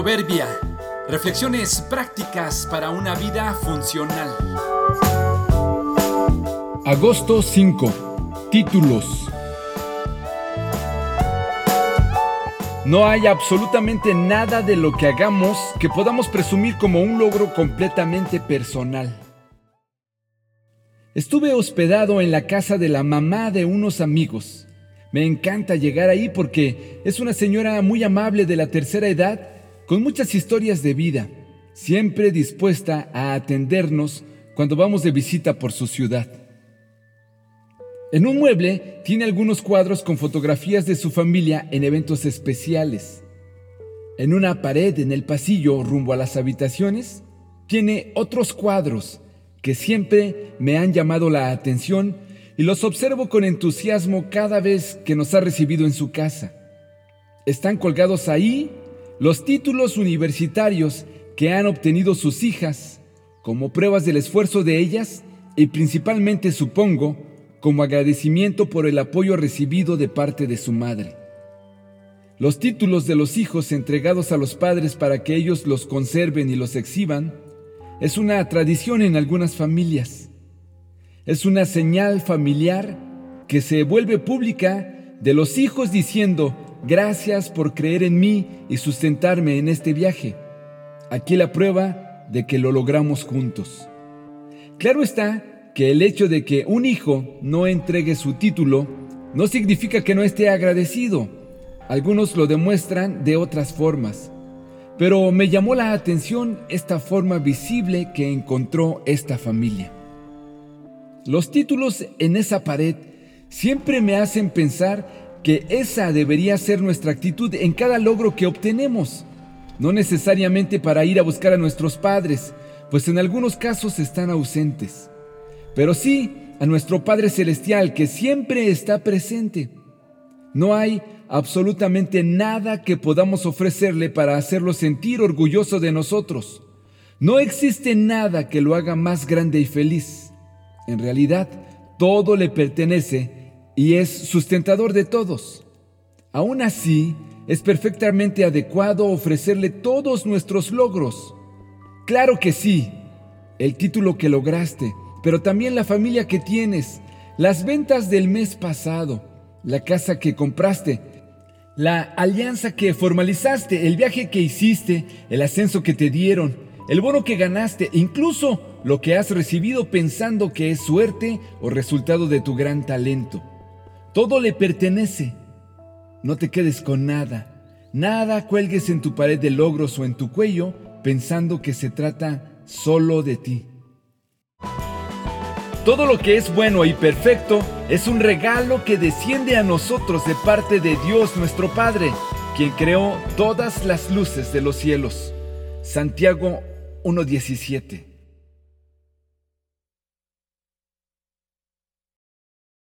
Proverbia. Reflexiones prácticas para una vida funcional. Agosto 5. Títulos. No hay absolutamente nada de lo que hagamos que podamos presumir como un logro completamente personal. Estuve hospedado en la casa de la mamá de unos amigos. Me encanta llegar ahí porque es una señora muy amable de la tercera edad, con muchas historias de vida, siempre dispuesta a atendernos cuando vamos de visita por su ciudad. En un mueble tiene algunos cuadros con fotografías de su familia en eventos especiales. En una pared en el pasillo rumbo a las habitaciones tiene otros cuadros que siempre me han llamado la atención y los observo con entusiasmo cada vez que nos ha recibido en su casa. Están colgados ahí los títulos universitarios que han obtenido sus hijas como pruebas del esfuerzo de ellas y principalmente, supongo, como agradecimiento por el apoyo recibido de parte de su madre. Los títulos de los hijos entregados a los padres para que ellos los conserven y los exhiban es una tradición en algunas familias. Es una señal familiar que se vuelve pública de los hijos diciendo, gracias por creer en mí y sustentarme en este viaje. Aquí la prueba de que lo logramos juntos. Claro está que el hecho de que un hijo no entregue su título no significa que no esté agradecido. Algunos lo demuestran de otras formas. Pero me llamó la atención esta forma visible que encontró esta familia. Los títulos en esa pared siempre me hacen pensar que esa debería ser nuestra actitud en cada logro que obtenemos, no necesariamente para ir a buscar a nuestros padres, pues en algunos casos están ausentes, pero sí a nuestro Padre Celestial que siempre está presente. No hay absolutamente nada que podamos ofrecerle para hacerlo sentir orgulloso de nosotros. No existe nada que lo haga más grande y feliz. En realidad, todo le pertenece y es sustentador de todos. Aún así, es perfectamente adecuado ofrecerle todos nuestros logros. Claro que sí, el título que lograste, pero también la familia que tienes, las ventas del mes pasado, la casa que compraste, la alianza que formalizaste, el viaje que hiciste, el ascenso que te dieron, el bono que ganaste, incluso lo que has recibido pensando que es suerte o resultado de tu gran talento. Todo le pertenece. No te quedes con nada. Nada cuelgues en tu pared de logros o en tu cuello pensando que se trata solo de ti. Todo lo que es bueno y perfecto es un regalo que desciende a nosotros de parte de Dios nuestro Padre, quien creó todas las luces de los cielos. Santiago 1.17